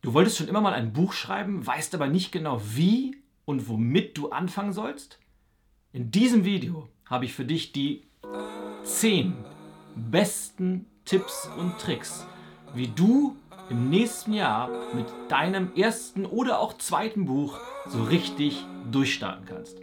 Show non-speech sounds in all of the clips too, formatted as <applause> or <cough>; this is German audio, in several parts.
Du wolltest schon immer mal ein Buch schreiben, weißt aber nicht genau wie und womit du anfangen sollst? In diesem Video habe ich für dich die 10 besten Tipps und Tricks, wie du im nächsten Jahr mit deinem ersten oder auch zweiten Buch so richtig durchstarten kannst.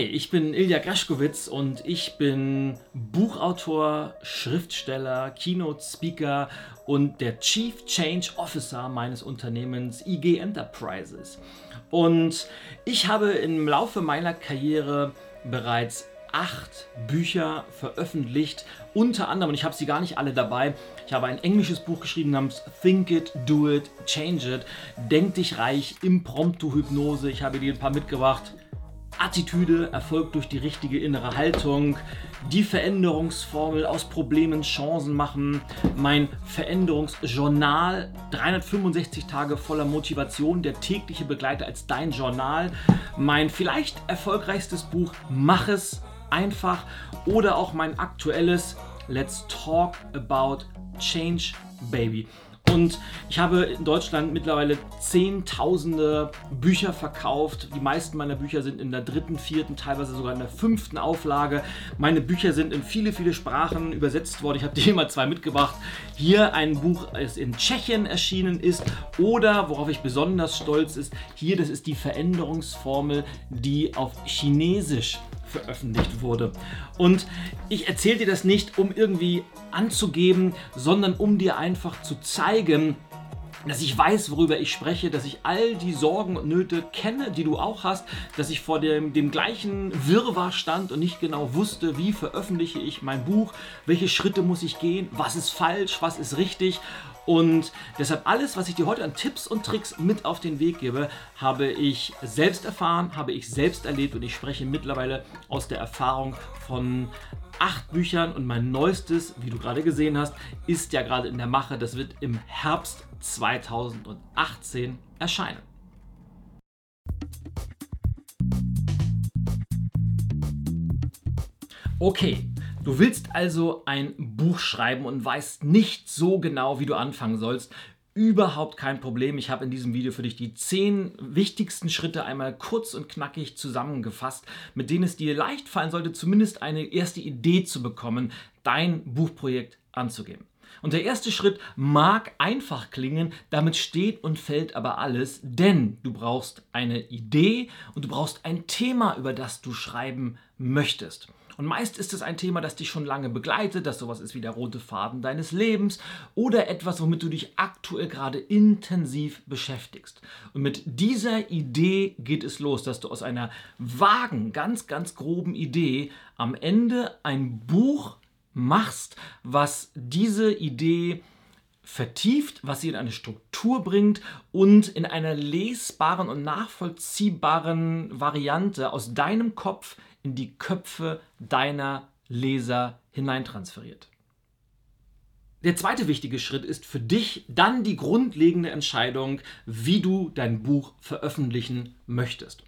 Hi, ich bin Ilja Graschkowitz und ich bin Buchautor, Schriftsteller, Keynote-Speaker und der Chief Change Officer meines Unternehmens IG Enterprises. Und ich habe im Laufe meiner Karriere bereits acht Bücher veröffentlicht, unter anderem, und ich habe sie gar nicht alle dabei, ich habe ein englisches Buch geschrieben namens Think It, Do It, Change It, Denk dich reich, Impromptu-Hypnose, ich habe dir ein paar mitgebracht, Attitüde erfolgt durch die richtige innere Haltung. Die Veränderungsformel aus Problemen Chancen machen. Mein Veränderungsjournal. 365 Tage voller Motivation. Der tägliche Begleiter als dein Journal. Mein vielleicht erfolgreichstes Buch Mach es einfach. Oder auch mein aktuelles Let's Talk About Change Baby. Und ich habe in Deutschland mittlerweile zehntausende Bücher verkauft. Die meisten meiner Bücher sind in der dritten, vierten, teilweise sogar in der fünften Auflage. Meine Bücher sind in viele, viele Sprachen übersetzt worden. Ich habe dir <laughs> mal zwei mitgebracht. Hier ein Buch, das in Tschechien erschienen ist. Oder, worauf ich besonders stolz ist, hier, das ist die Veränderungsformel, die auf Chinesisch veröffentlicht wurde. Und ich erzähle dir das nicht, um irgendwie anzugeben, sondern um dir einfach zu zeigen, dass ich weiß, worüber ich spreche, dass ich all die Sorgen und Nöte kenne, die du auch hast, dass ich vor dem, dem gleichen Wirrwarr stand und nicht genau wusste, wie veröffentliche ich mein Buch, welche Schritte muss ich gehen, was ist falsch, was ist richtig und deshalb alles, was ich dir heute an Tipps und Tricks mit auf den Weg gebe, habe ich selbst erfahren, habe ich selbst erlebt und ich spreche mittlerweile aus der Erfahrung von acht Büchern und mein neuestes, wie du gerade gesehen hast, ist ja gerade in der Mache. Das wird im Herbst 2018 erscheinen. Okay, Du willst also ein Buch schreiben und weißt nicht so genau, wie du anfangen sollst. Überhaupt kein Problem. Ich habe in diesem Video für dich die zehn wichtigsten Schritte einmal kurz und knackig zusammengefasst, mit denen es dir leicht fallen sollte, zumindest eine erste Idee zu bekommen, dein Buchprojekt anzugehen. Und der erste Schritt mag einfach klingen, damit steht und fällt aber alles, denn du brauchst eine Idee und du brauchst ein Thema, über das du schreiben möchtest. Und meist ist es ein Thema, das dich schon lange begleitet, das sowas ist wie der rote Faden deines Lebens oder etwas, womit du dich aktuell gerade intensiv beschäftigst. Und mit dieser Idee geht es los, dass du aus einer vagen, ganz, ganz groben Idee am Ende ein Buch machst, was diese Idee vertieft, was sie in eine Struktur bringt und in einer lesbaren und nachvollziehbaren Variante aus deinem Kopf in die Köpfe deiner Leser hineintransferiert. Der zweite wichtige Schritt ist für dich dann die grundlegende Entscheidung, wie du dein Buch veröffentlichen möchtest.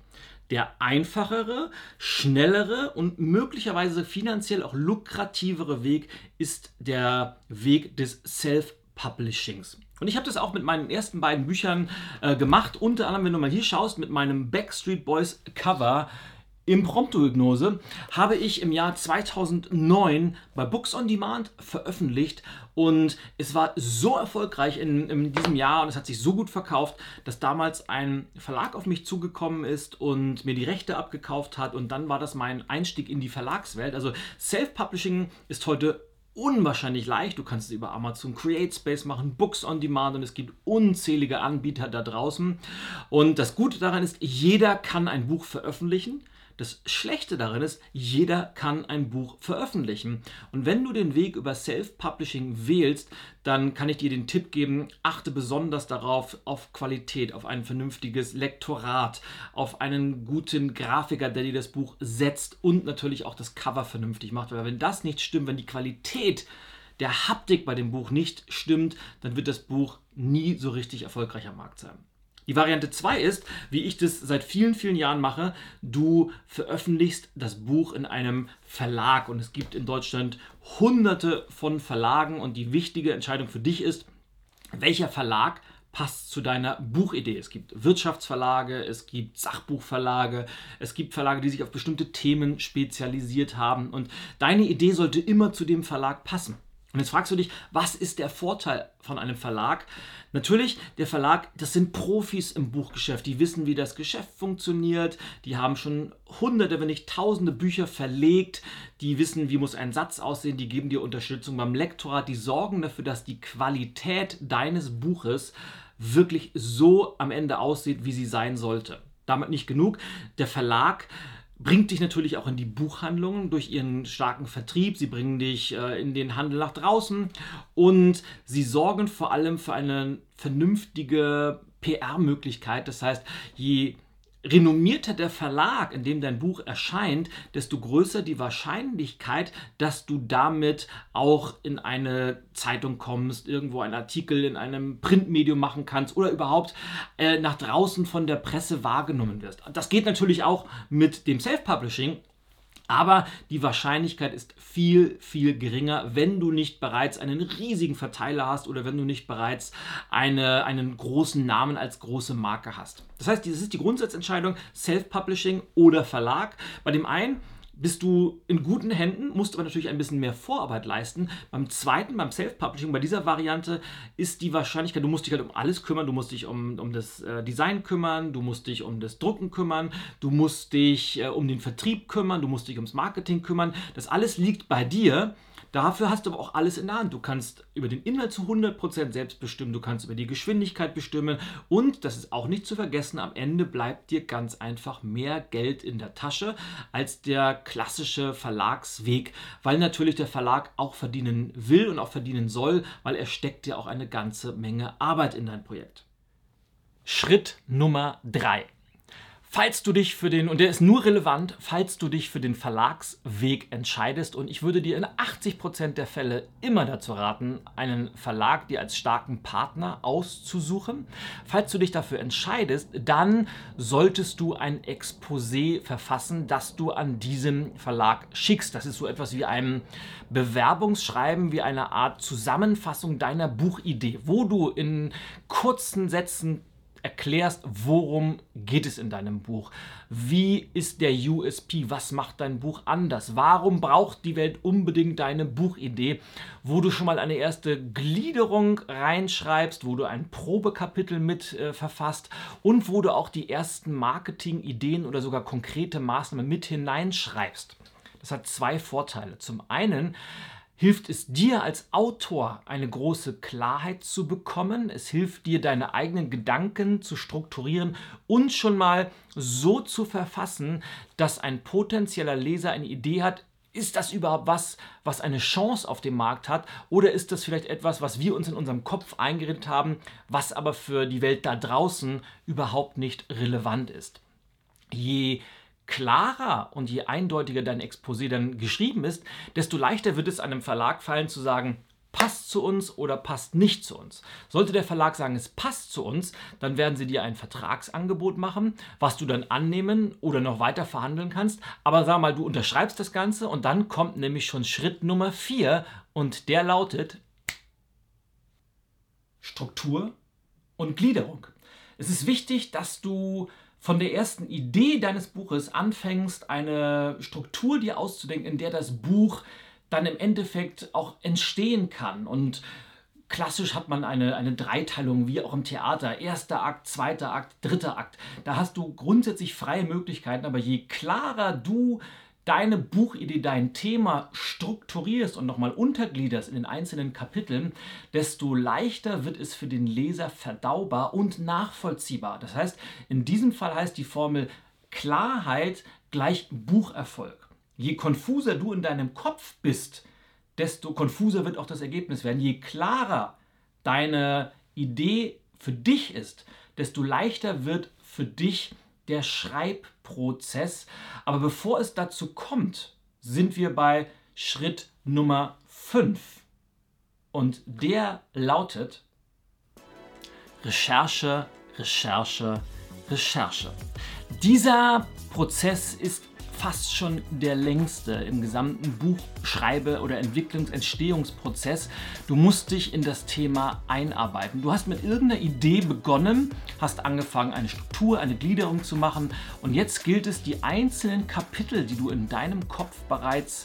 Der einfachere, schnellere und möglicherweise finanziell auch lukrativere Weg ist der Weg des Self-Publishings. Und ich habe das auch mit meinen ersten beiden Büchern äh, gemacht. Unter anderem, wenn du mal hier schaust, mit meinem Backstreet Boys Cover Impromptu-Hypnose habe ich im Jahr 2009 bei Books on Demand veröffentlicht und es war so erfolgreich in, in, diesem Jahr und es hat sich so gut verkauft, dass damals ein Verlag auf mich zugekommen ist und mir die Rechte abgekauft hat und dann war das mein Einstieg in die Verlagswelt. Also Self-Publishing ist heute unwahrscheinlich leicht. Du kannst es über Amazon Create Space machen, Books on Demand und es gibt unzählige Anbieter da draußen. Und das Gute daran ist, jeder kann ein Buch veröffentlichen. Das Schlechte darin ist, jeder kann ein Buch veröffentlichen. Und wenn du den Weg über Self-Publishing wählst, dann kann ich dir den Tipp geben, achte besonders darauf, auf Qualität, auf ein vernünftiges Lektorat, auf einen guten Grafiker, der dir das Buch setzt und natürlich auch das Cover vernünftig macht. Weil wenn das nicht stimmt, wenn die Qualität der Haptik bei dem Buch nicht stimmt, dann wird das Buch nie so richtig erfolgreich am Markt sein. Die Variante 2 ist, wie ich das seit vielen, vielen Jahren mache, du veröffentlichst das Buch in einem Verlag und es gibt in Deutschland hunderte von Verlagen und die wichtige Entscheidung für dich ist, welcher Verlag passt zu deiner Buchidee. Es gibt Wirtschaftsverlage, es gibt Sachbuchverlage, es gibt Verlage, die sich auf bestimmte Themen spezialisiert haben und deine Idee sollte immer zu dem Verlag passen. Und jetzt fragst du dich, was ist der Vorteil von einem Verlag? Natürlich, der Verlag, das sind Profis im Buchgeschäft, die wissen, wie das Geschäft funktioniert, die haben schon hunderte, wenn nicht tausende Bücher verlegt, die wissen, wie muss ein Satz aussehen, die geben dir Unterstützung beim Lektorat, die sorgen dafür, dass die Qualität deines Buches wirklich so am Ende aussieht, wie sie sein sollte. Damit nicht genug. Der Verlag bringt dich natürlich auch in die Buchhandlungen durch ihren starken Vertrieb. Sie bringen dich äh, in den Handel nach draußen und sie sorgen vor allem für eine vernünftige PR-Möglichkeit. Das heißt, je renommierter der Verlag, in dem dein Buch erscheint, desto größer die Wahrscheinlichkeit, dass du damit auch in eine Zeitung kommst, irgendwo einen Artikel in einem Printmedium machen kannst oder überhaupt äh, nach draußen von der Presse wahrgenommen wirst. Das geht natürlich auch mit dem Self-Publishing aber die Wahrscheinlichkeit ist viel, viel geringer, wenn du nicht bereits einen riesigen Verteiler hast oder wenn du nicht bereits eine, einen großen Namen als große Marke hast. Das heißt, das ist die Grundsatzentscheidung Self-Publishing oder Verlag. Bei dem einen bist du in guten Händen, musst aber natürlich ein bisschen mehr Vorarbeit leisten. Beim zweiten, beim Self-Publishing, bei dieser Variante ist die Wahrscheinlichkeit, du musst dich halt um alles kümmern, du musst dich um, um das äh, Design kümmern, du musst dich um das Drucken kümmern, du musst dich äh, um den Vertrieb kümmern, du musst dich ums Marketing kümmern. Das alles liegt bei dir. Dafür hast du aber auch alles in der Hand. Du kannst über den Inhalt zu 100% selbst bestimmen, du kannst über die Geschwindigkeit bestimmen und, das ist auch nicht zu vergessen, am Ende bleibt dir ganz einfach mehr Geld in der Tasche als der klassische Verlagsweg, weil natürlich der Verlag auch verdienen will und auch verdienen soll, weil er steckt dir auch eine ganze Menge Arbeit in dein Projekt. Schritt Nummer 3. Falls du dich für den, und der ist nur relevant, falls du dich für den Verlagsweg entscheidest, und ich würde dir in 80% der Fälle immer dazu raten, einen Verlag dir als starken Partner auszusuchen. Falls du dich dafür entscheidest, dann solltest du ein Exposé verfassen, das du an diesem Verlag schickst. Das ist so etwas wie ein Bewerbungsschreiben, wie eine Art Zusammenfassung deiner Buchidee, wo du in kurzen Sätzen erklärst, worum geht es in deinem Buch. Wie ist der USP? Was macht dein Buch anders? Warum braucht die Welt unbedingt deine Buchidee? Wo du schon mal eine erste Gliederung reinschreibst, wo du ein Probekapitel mit äh, verfasst und wo du auch die ersten Marketingideen oder sogar konkrete Maßnahmen mit hineinschreibst. Das hat zwei Vorteile. Zum einen hilft es dir als Autor eine große Klarheit zu bekommen. Es hilft dir, deine eigenen Gedanken zu strukturieren und schon mal so zu verfassen, dass ein potenzieller Leser eine Idee hat, ist das überhaupt was, was eine Chance auf dem Markt hat? Oder ist das vielleicht etwas, was wir uns in unserem Kopf eingeredet haben, was aber für die Welt da draußen überhaupt nicht relevant ist? Je klarer und je eindeutiger dein Exposé dann geschrieben ist, desto leichter wird es einem Verlag fallen zu sagen, passt zu uns oder passt nicht zu uns. Sollte der Verlag sagen, es passt zu uns, dann werden sie dir ein Vertragsangebot machen, was du dann annehmen oder noch weiter verhandeln kannst. Aber sag mal, du unterschreibst das Ganze und dann kommt nämlich schon Schritt Nummer 4 und der lautet Struktur und Gliederung. Es ist wichtig, dass du von der ersten Idee deines Buches anfängst, eine Struktur dir auszudenken, in der das Buch dann im Endeffekt auch entstehen kann. Und klassisch hat man eine, eine Dreiteilung, wie auch im Theater. Erster Akt, zweiter Akt, dritter Akt. Da hast du grundsätzlich freie Möglichkeiten, aber je klarer du deine Buchidee, dein Thema strukturierst und nochmal untergliederst in den einzelnen Kapiteln, desto leichter wird es für den Leser verdaubar und nachvollziehbar. Das heißt, in diesem Fall heißt die Formel Klarheit gleich Bucherfolg. Je konfuser du in deinem Kopf bist, desto konfuser wird auch das Ergebnis werden. Je klarer deine Idee für dich ist, desto leichter wird für dich der Schreibprozess. Aber bevor es dazu kommt, sind wir bei Schritt Nummer 5. Und der lautet Recherche Recherche, Recherche. Dieser Prozess ist fast schon der längste im gesamten Buchschreibe- oder Entwicklungsentstehungsprozess. Du musst dich in das Thema einarbeiten. Du hast mit irgendeiner Idee begonnen, hast angefangen, eine Struktur, eine Gliederung zu machen und jetzt gilt es, die einzelnen Kapitel, die du in deinem Kopf bereits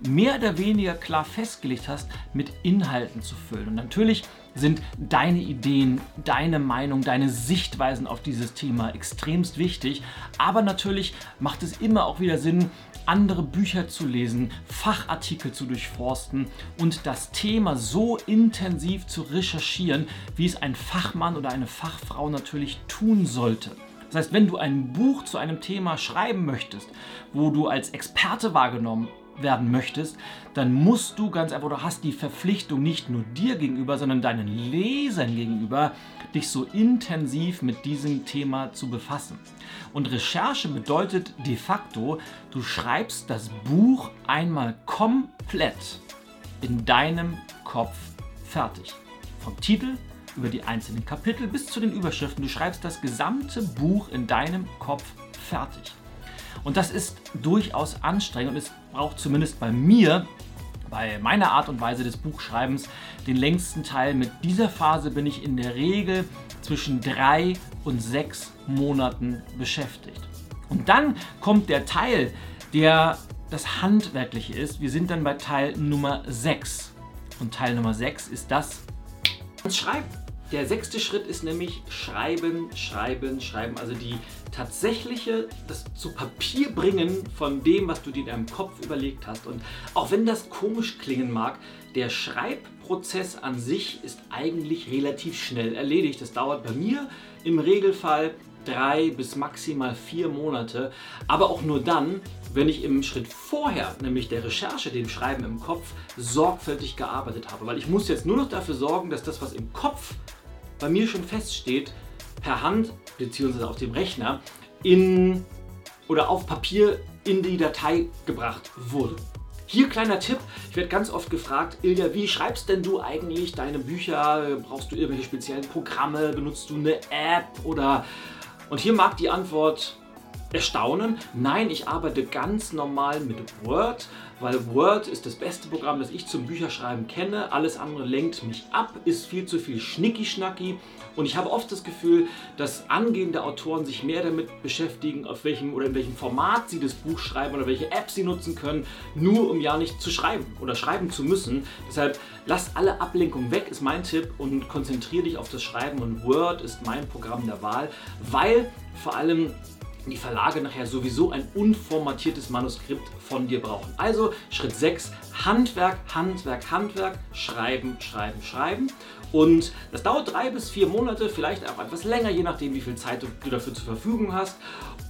mehr oder weniger klar festgelegt hast, mit Inhalten zu füllen. Und natürlich sind deine Ideen, deine Meinung, deine Sichtweisen auf dieses Thema extremst wichtig. Aber natürlich macht es immer auch wieder Sinn, andere Bücher zu lesen, Fachartikel zu durchforsten und das Thema so intensiv zu recherchieren, wie es ein Fachmann oder eine Fachfrau natürlich tun sollte. Das heißt, wenn du ein Buch zu einem Thema schreiben möchtest, wo du als Experte wahrgenommen werden möchtest, dann musst du ganz einfach, du hast die Verpflichtung nicht nur dir gegenüber, sondern deinen Lesern gegenüber, dich so intensiv mit diesem Thema zu befassen. Und Recherche bedeutet de facto, du schreibst das Buch einmal komplett in deinem Kopf fertig. Vom Titel über die einzelnen Kapitel bis zu den Überschriften. Du schreibst das gesamte Buch in deinem Kopf fertig. Und das ist durchaus anstrengend und es braucht zumindest bei mir, bei meiner Art und Weise des Buchschreibens, den längsten Teil. Mit dieser Phase bin ich in der Regel zwischen drei und sechs Monaten beschäftigt. Und dann kommt der Teil, der das Handwerkliche ist. Wir sind dann bei Teil Nummer 6. Und Teil Nummer 6 ist das Schreiben. Der sechste Schritt ist nämlich Schreiben, Schreiben, Schreiben. Also die tatsächliche, das zu Papier bringen von dem, was du dir in deinem Kopf überlegt hast. Und auch wenn das komisch klingen mag, der Schreibprozess an sich ist eigentlich relativ schnell erledigt. Das dauert bei mir im Regelfall drei bis maximal vier Monate. Aber auch nur dann, wenn ich im Schritt vorher, nämlich der Recherche, dem Schreiben im Kopf, sorgfältig gearbeitet habe. Weil ich muss jetzt nur noch dafür sorgen, dass das, was im Kopf bei mir schon feststeht, per Hand bzw. auf dem Rechner in oder auf Papier in die Datei gebracht wurde. Hier kleiner Tipp, ich werde ganz oft gefragt, Ilja, wie schreibst denn du eigentlich deine Bücher? Brauchst du irgendwelche speziellen Programme? Benutzt du eine App oder und hier mag die Antwort erstaunen. Nein, ich arbeite ganz normal mit Word, weil Word ist das beste Programm, das ich zum Bücherschreiben kenne. Alles andere lenkt mich ab, ist viel zu viel Schnicki-Schnacki. Und ich habe oft das Gefühl, dass angehende Autoren sich mehr damit beschäftigen, auf welchem oder in welchem Format sie das Buch schreiben oder welche App sie nutzen können, nur um ja nicht zu schreiben oder schreiben zu müssen. Deshalb lass alle Ablenkungen weg, ist mein Tipp und konzentriere dich auf das Schreiben. Und Word ist mein Programm der Wahl, weil vor allem die Verlage nachher sowieso ein unformatiertes Manuskript von dir brauchen. Also Schritt 6, Handwerk, Handwerk, Handwerk, Schreiben, Schreiben, Schreiben. Und das dauert drei bis vier Monate, vielleicht auch etwas länger, je nachdem, wie viel Zeit du dafür zur Verfügung hast.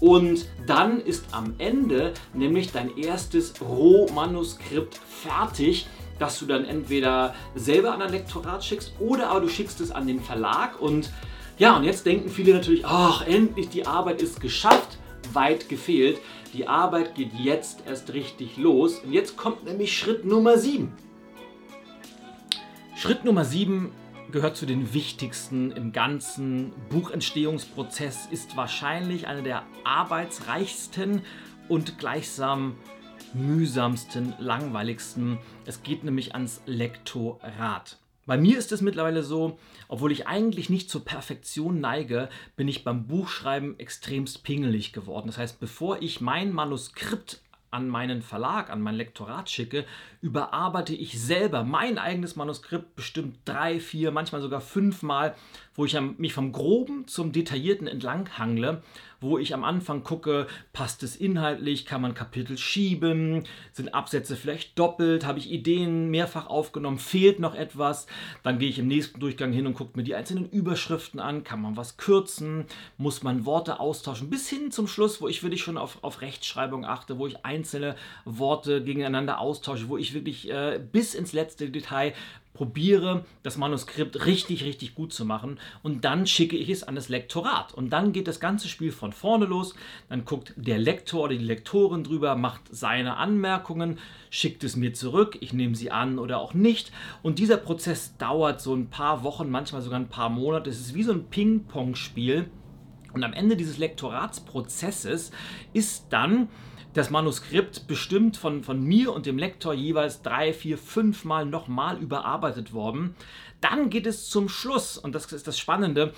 Und dann ist am Ende nämlich dein erstes Rohmanuskript fertig das du dann entweder selber an ein Lektorat schickst oder aber du schickst es an den Verlag und ja, und jetzt denken viele natürlich, ach, endlich die Arbeit ist geschafft, weit gefehlt. Die Arbeit geht jetzt erst richtig los. Und jetzt kommt nämlich Schritt Nummer 7. Schritt Nummer 7 gehört zu den wichtigsten im ganzen Buchentstehungsprozess, ist wahrscheinlich einer der arbeitsreichsten und gleichsam mühsamsten, langweiligsten. Es geht nämlich ans Lektorat. Bei mir ist es mittlerweile so, obwohl ich eigentlich nicht zur Perfektion neige, bin ich beim Buchschreiben extremst pingelig geworden. Das heißt, bevor ich mein Manuskript an meinen Verlag, an mein Lektorat schicke, überarbeite ich selber mein eigenes Manuskript bestimmt drei, vier, manchmal sogar fünfmal, wo ich mich vom Groben zum Detaillierten entlang hangle wo ich am Anfang gucke, passt es inhaltlich, kann man Kapitel schieben, sind Absätze vielleicht doppelt, habe ich Ideen mehrfach aufgenommen, fehlt noch etwas, dann gehe ich im nächsten Durchgang hin und gucke mir die einzelnen Überschriften an, kann man was kürzen, muss man Worte austauschen, bis hin zum Schluss, wo ich wirklich schon auf, auf Rechtschreibung achte, wo ich ein einzelne Worte gegeneinander austausche, wo ich wirklich äh, bis ins letzte Detail probiere, das Manuskript richtig, richtig gut zu machen und dann schicke ich es an das Lektorat. Und dann geht das ganze Spiel von vorne los. Dann guckt der Lektor oder die Lektorin drüber, macht seine Anmerkungen, schickt es mir zurück, ich nehme sie an oder auch nicht. Und dieser Prozess dauert so ein paar Wochen, manchmal sogar ein paar Monate. Es ist wie so ein Ping-Pong-Spiel. Und am Ende dieses Lektoratsprozesses ist dann das Manuskript bestimmt von, von mir und dem Lektor jeweils drei, vier, fünf Mal nochmal überarbeitet worden. Dann geht es zum Schluss, und das ist das Spannende,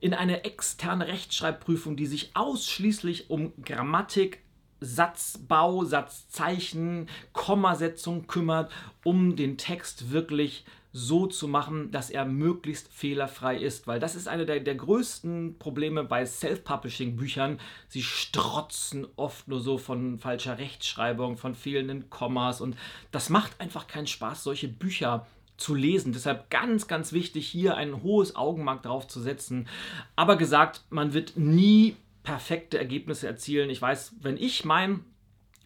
in eine externe Rechtschreibprüfung, die sich ausschließlich um Grammatik, Satzbau, Satzzeichen, Kommasetzung kümmert, um den Text wirklich zu so zu machen, dass er möglichst fehlerfrei ist. Weil das ist eine der, der größten Probleme bei Self-Publishing-Büchern. Sie strotzen oft nur so von falscher Rechtschreibung, von fehlenden Kommas und das macht einfach keinen Spaß, solche Bücher zu lesen. Deshalb ganz, ganz wichtig, hier ein hohes Augenmerk drauf zu setzen. Aber gesagt, man wird nie perfekte Ergebnisse erzielen. Ich weiß, wenn ich mein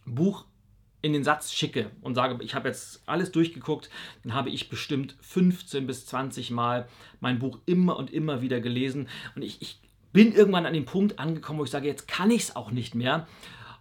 Buch in den Satz schicke und sage, ich habe jetzt alles durchgeguckt, dann habe ich bestimmt 15 bis 20 Mal mein Buch immer und immer wieder gelesen. Und ich, ich bin irgendwann an den Punkt angekommen, wo ich sage, jetzt kann ich es auch nicht mehr.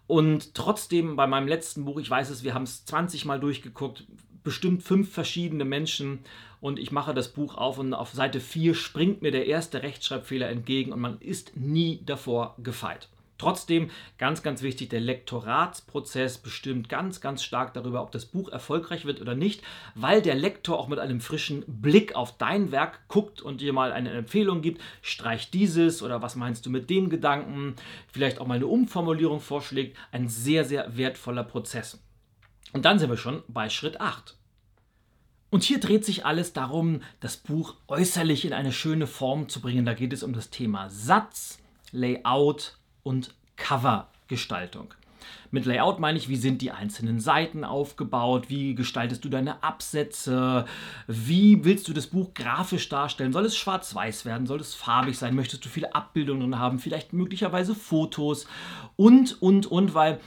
Und trotzdem bei meinem letzten Buch, ich weiß es, wir haben es 20 Mal durchgeguckt, bestimmt fünf verschiedene Menschen und ich mache das Buch auf und auf Seite 4 springt mir der erste Rechtschreibfehler entgegen und man ist nie davor gefeit. Trotzdem, ganz, ganz wichtig, der Lektoratsprozess bestimmt ganz, ganz stark darüber, ob das Buch erfolgreich wird oder nicht, weil der Lektor auch mit einem frischen Blick auf dein Werk guckt und dir mal eine Empfehlung gibt, streich dieses oder was meinst du mit dem Gedanken, vielleicht auch mal eine Umformulierung vorschlägt. Ein sehr, sehr wertvoller Prozess. Und dann sind wir schon bei Schritt 8. Und hier dreht sich alles darum, das Buch äußerlich in eine schöne Form zu bringen. Da geht es um das Thema Satz, Layout und Covergestaltung. Mit Layout meine ich, wie sind die einzelnen Seiten aufgebaut, wie gestaltest du deine Absätze, wie willst du das Buch grafisch darstellen, soll es schwarz-weiß werden, soll es farbig sein, möchtest du viele Abbildungen haben, vielleicht möglicherweise Fotos? Und, und, und, weil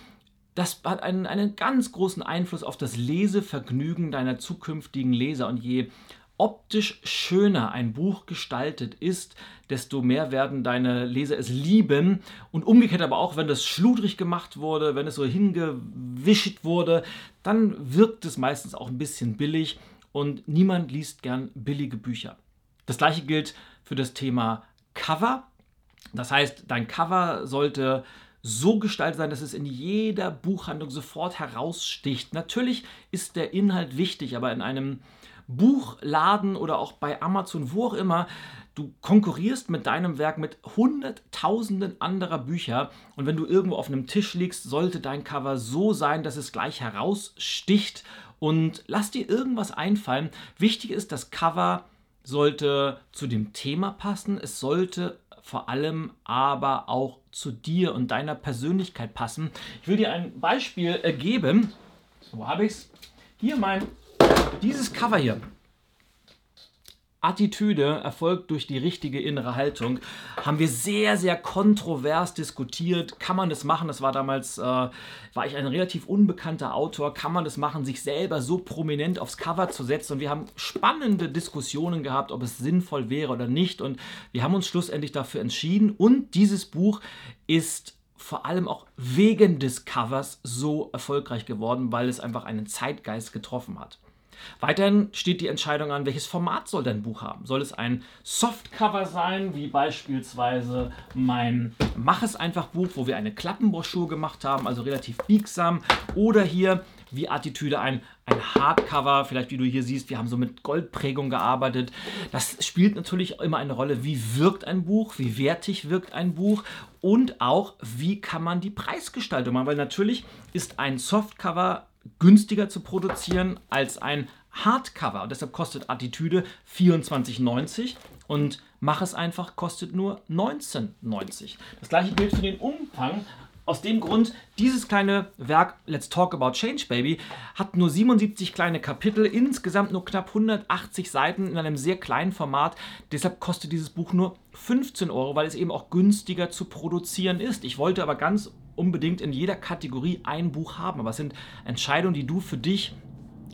das hat einen, einen ganz großen Einfluss auf das Lesevergnügen deiner zukünftigen Leser. Und je optisch schöner ein Buch gestaltet ist, desto mehr werden deine Leser es lieben. Und umgekehrt aber auch, wenn das schludrig gemacht wurde, wenn es so hingewischt wurde, dann wirkt es meistens auch ein bisschen billig und niemand liest gern billige Bücher. Das gleiche gilt für das Thema Cover. Das heißt, dein Cover sollte so gestaltet sein, dass es in jeder Buchhandlung sofort heraussticht. Natürlich ist der Inhalt wichtig, aber in einem Buchladen oder auch bei Amazon, wo auch immer, du konkurrierst mit deinem Werk mit hunderttausenden anderer Bücher und wenn du irgendwo auf einem Tisch liegst, sollte dein Cover so sein, dass es gleich heraussticht und lass dir irgendwas einfallen. Wichtig ist, das Cover sollte zu dem Thema passen, es sollte vor allem aber auch zu dir und deiner Persönlichkeit passen. Ich will dir ein Beispiel äh, geben. Wo habe ich es? Hier mein dieses Cover hier. Attitüde erfolgt durch die richtige innere Haltung. Haben wir sehr, sehr kontrovers diskutiert. Kann man das machen? Das war damals, äh, war ich ein relativ unbekannter Autor. Kann man das machen, sich selber so prominent aufs Cover zu setzen? Und wir haben spannende Diskussionen gehabt, ob es sinnvoll wäre oder nicht. Und wir haben uns schlussendlich dafür entschieden. Und dieses Buch ist vor allem auch wegen des Covers so erfolgreich geworden, weil es einfach einen Zeitgeist getroffen hat. Weiterhin steht die Entscheidung an, welches Format soll dein Buch haben? Soll es ein Softcover sein, wie beispielsweise mein Mach es einfach Buch, wo wir eine Klappenbroschur gemacht haben, also relativ biegsam, oder hier wie Attitüde ein, ein Hardcover, vielleicht wie du hier siehst, wir haben so mit Goldprägung gearbeitet. Das spielt natürlich immer eine Rolle, wie wirkt ein Buch, wie wertig wirkt ein Buch und auch, wie kann man die Preisgestaltung machen, weil natürlich ist ein Softcover günstiger zu produzieren als ein Hardcover. Und deshalb kostet Attitüde 24,90 und Mach es einfach kostet nur 19,90. Das gleiche gilt für den Umfang. Aus dem Grund, dieses kleine Werk Let's Talk About Change Baby hat nur 77 kleine Kapitel, insgesamt nur knapp 180 Seiten in einem sehr kleinen Format. Deshalb kostet dieses Buch nur 15 Euro, weil es eben auch günstiger zu produzieren ist. Ich wollte aber ganz unbedingt in jeder Kategorie ein Buch haben, aber es sind Entscheidungen, die du für dich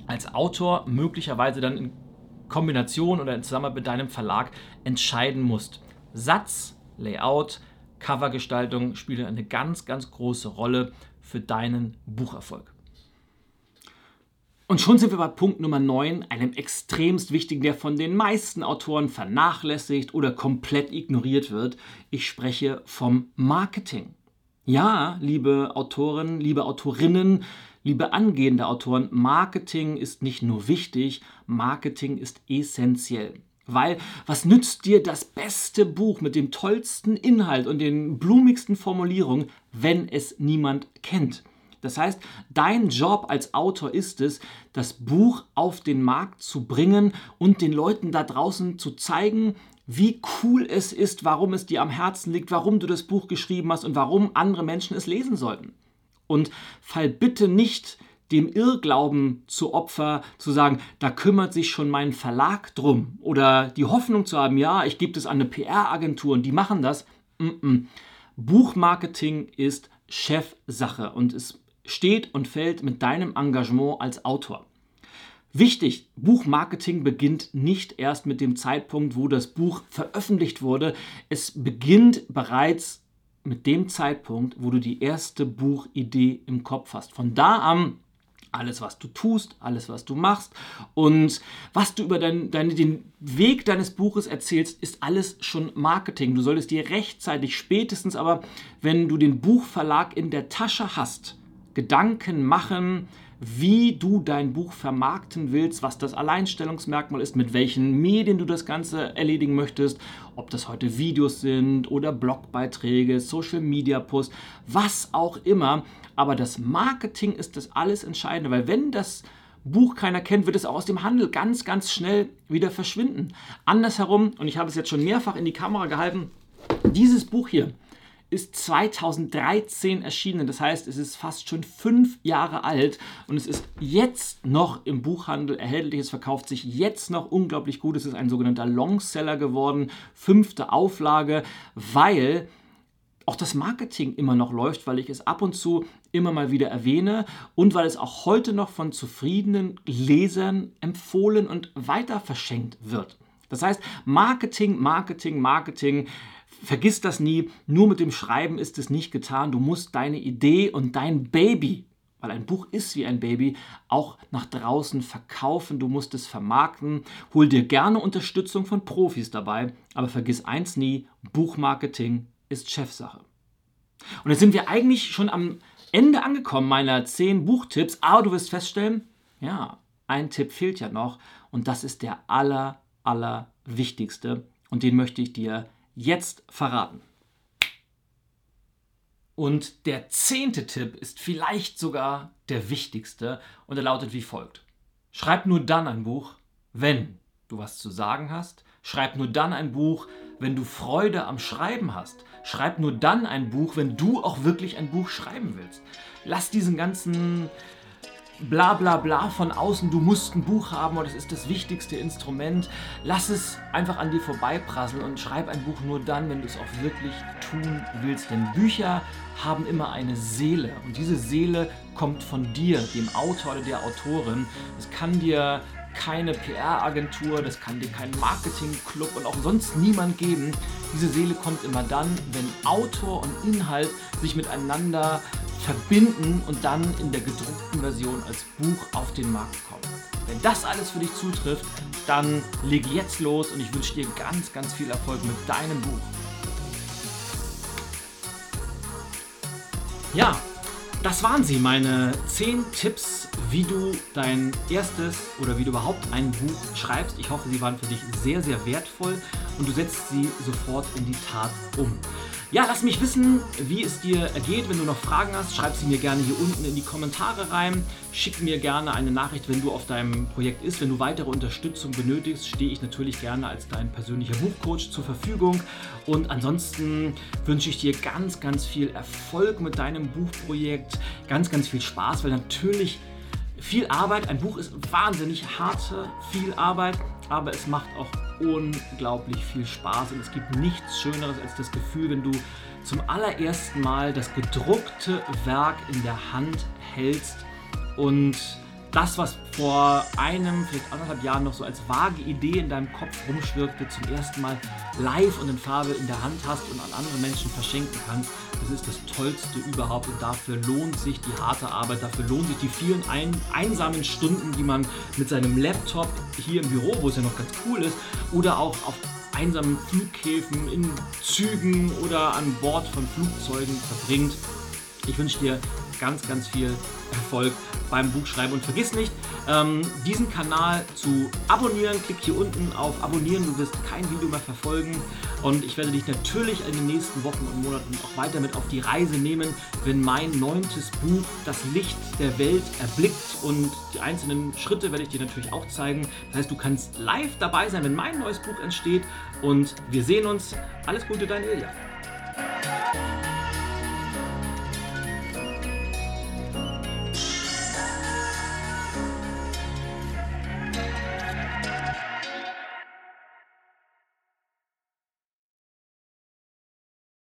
als Autor möglicherweise dann in Kombination oder in Zusammenarbeit mit deinem Verlag entscheiden musst. Satz, Layout, Covergestaltung spielen eine ganz, ganz große Rolle für deinen Bucherfolg. Und schon sind wir bei Punkt Nummer 9, einem extremst wichtigen, der von den meisten Autoren vernachlässigt oder komplett ignoriert wird. Ich spreche vom Marketing. Ja, liebe Autoren, liebe Autorinnen, liebe angehende Autoren, Marketing ist nicht nur wichtig, Marketing ist essentiell. Weil was nützt dir das beste Buch mit dem tollsten Inhalt und den blumigsten Formulierungen, wenn es niemand kennt? Das heißt, dein Job als Autor ist es, das Buch auf den Markt zu bringen und den Leuten da draußen zu zeigen, wie cool es ist, warum es dir am Herzen liegt, warum du das Buch geschrieben hast und warum andere Menschen es lesen sollten. Und fall bitte nicht dem Irrglauben zu Opfer, zu sagen, da kümmert sich schon mein Verlag drum oder die Hoffnung zu haben, ja, ich gebe es an eine PR-Agentur und die machen das. Mm -mm. Buchmarketing ist Chefsache und es steht und fällt mit deinem Engagement als Autor. Wichtig, Buchmarketing beginnt nicht erst mit dem Zeitpunkt, wo das Buch veröffentlicht wurde. Es beginnt bereits mit dem Zeitpunkt, wo du die erste Buchidee im Kopf hast. Von da an alles, was du tust, alles, was du machst und was du über dein, dein, den Weg deines Buches erzählst, ist alles schon Marketing. Du solltest dir rechtzeitig, spätestens aber, wenn du den Buchverlag in der Tasche hast, Gedanken machen, wie du dein Buch vermarkten willst, was das Alleinstellungsmerkmal ist, mit welchen Medien du das Ganze erledigen möchtest, ob das heute Videos sind oder Blogbeiträge, Social Media Posts, was auch immer. Aber das Marketing ist das alles Entscheidende, weil wenn das Buch keiner kennt, wird es auch aus dem Handel ganz, ganz schnell wieder verschwinden. Andersherum, und ich habe es jetzt schon mehrfach in die Kamera gehalten, dieses Buch hier ist 2013 erschienen. Das heißt, es ist fast schon fünf Jahre alt und es ist jetzt noch im Buchhandel erhältlich. Es verkauft sich jetzt noch unglaublich gut. Es ist ein sogenannter Longseller geworden, fünfte Auflage, weil auch das Marketing immer noch läuft, weil ich es ab und zu immer mal wieder erwähne und weil es auch heute noch von zufriedenen Lesern empfohlen und weiter verschenkt wird. Das heißt, Marketing, Marketing, Marketing vergiss das nie, nur mit dem Schreiben ist es nicht getan. Du musst deine Idee und dein Baby, weil ein Buch ist wie ein Baby, auch nach draußen verkaufen. Du musst es vermarkten. Hol dir gerne Unterstützung von Profis dabei, aber vergiss eins nie, Buchmarketing ist Chefsache. Und jetzt sind wir eigentlich schon am Ende angekommen meiner 10 Buchtipps, aber du wirst feststellen, ja, ein Tipp fehlt ja noch und das ist der aller, aller wichtigste und den möchte ich dir jetzt verraten. Und der zehnte Tipp ist vielleicht sogar der wichtigste und er lautet wie folgt. Schreib nur dann ein Buch, wenn du was zu sagen hast. Schreib nur dann ein Buch, wenn du Freude am Schreiben hast. Schreib nur dann ein Buch, wenn du auch wirklich ein Buch schreiben willst. Lass diesen ganzen bla bla bla von außen, du musst ein Buch haben und es ist das wichtigste Instrument. Lass es einfach an dir vorbeiprasseln und schreib ein Buch nur dann, wenn du es auch wirklich tun willst. Denn Bücher haben immer eine Seele und diese Seele kommt von dir, dem Autor oder der Autorin. Es kann dir keine PR-Agentur, das kann dir kein Marketing-Club und auch sonst niemand geben. Diese Seele kommt immer dann, wenn Autor und Inhalt sich miteinander verbinden und dann in der gedruckten Version als Buch auf den Markt kommen. Wenn das alles für dich zutrifft, dann leg jetzt los und ich wünsche dir ganz, ganz viel Erfolg mit deinem Buch. Ja, das waren sie, meine 10 Tipps, wie du dein erstes oder wie du überhaupt ein Buch schreibst. Ich hoffe, sie waren für dich sehr, sehr wertvoll und du setzt sie sofort in die Tat um. Ja, lass mich wissen, wie es dir ergeht. Wenn du noch Fragen hast, schreib sie mir gerne hier unten in die Kommentare rein. Schick mir gerne eine Nachricht, wenn du auf deinem Projekt ist. Wenn du weitere Unterstützung benötigst, stehe ich natürlich gerne als dein persönlicher Buchcoach zur Verfügung. Und ansonsten wünsche ich dir ganz, ganz viel Erfolg mit deinem Buchprojekt. Ganz, ganz viel Spaß, weil natürlich viel Arbeit. Ein Buch ist wahnsinnig harte, viel Arbeit, aber es macht auch unglaublich viel Spaß und es gibt nichts Schöneres als das Gefühl, wenn du zum allerersten Mal das gedruckte Werk in der Hand hältst und das, was vor einem, vielleicht anderthalb Jahren noch so als vage Idee in deinem Kopf rumschwirkte, zum ersten Mal live und in Farbe in der Hand hast und an andere Menschen verschenken kannst, das ist das Tollste überhaupt und dafür lohnt sich die harte Arbeit, dafür lohnt sich die vielen ein einsamen Stunden, die man mit seinem Laptop hier im Büro, wo es ja noch ganz cool ist, oder auch auf einsamen Flughäfen, in Zügen oder an Bord von Flugzeugen verbringt. Ich wünsche dir ganz, ganz viel Erfolg beim Buchschreiben. Und vergiss nicht, ähm, diesen Kanal zu abonnieren. Klick hier unten auf Abonnieren, du wirst kein Video mehr verfolgen. Und ich werde dich natürlich in den nächsten Wochen und Monaten auch weiter mit auf die Reise nehmen, wenn mein neuntes Buch das Licht der Welt erblickt. Und die einzelnen Schritte werde ich dir natürlich auch zeigen. Das heißt, du kannst live dabei sein, wenn mein neues Buch entsteht. Und wir sehen uns. Alles Gute, dein Ilja.